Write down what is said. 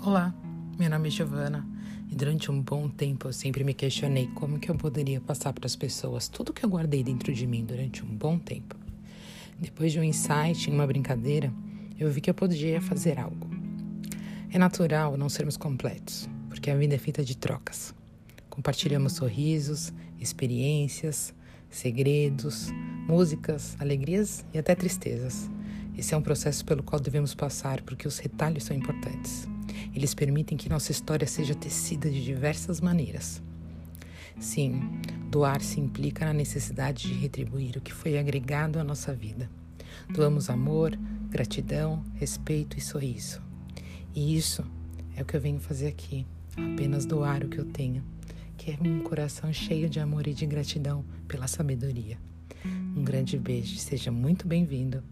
Olá, meu nome é Giovana e durante um bom tempo eu sempre me questionei como que eu poderia passar para as pessoas tudo que eu guardei dentro de mim durante um bom tempo. Depois de um insight em uma brincadeira, eu vi que eu podia fazer algo. É natural não sermos completos, porque a vida é feita de trocas. Compartilhamos sorrisos, experiências, segredos, músicas, alegrias e até tristezas. Esse é um processo pelo qual devemos passar porque os retalhos são importantes. Eles permitem que nossa história seja tecida de diversas maneiras. Sim, doar-se implica na necessidade de retribuir o que foi agregado à nossa vida. Doamos amor, gratidão, respeito e sorriso. E isso é o que eu venho fazer aqui, apenas doar o que eu tenho, que é um coração cheio de amor e de gratidão pela sabedoria. Um grande beijo, seja muito bem-vindo.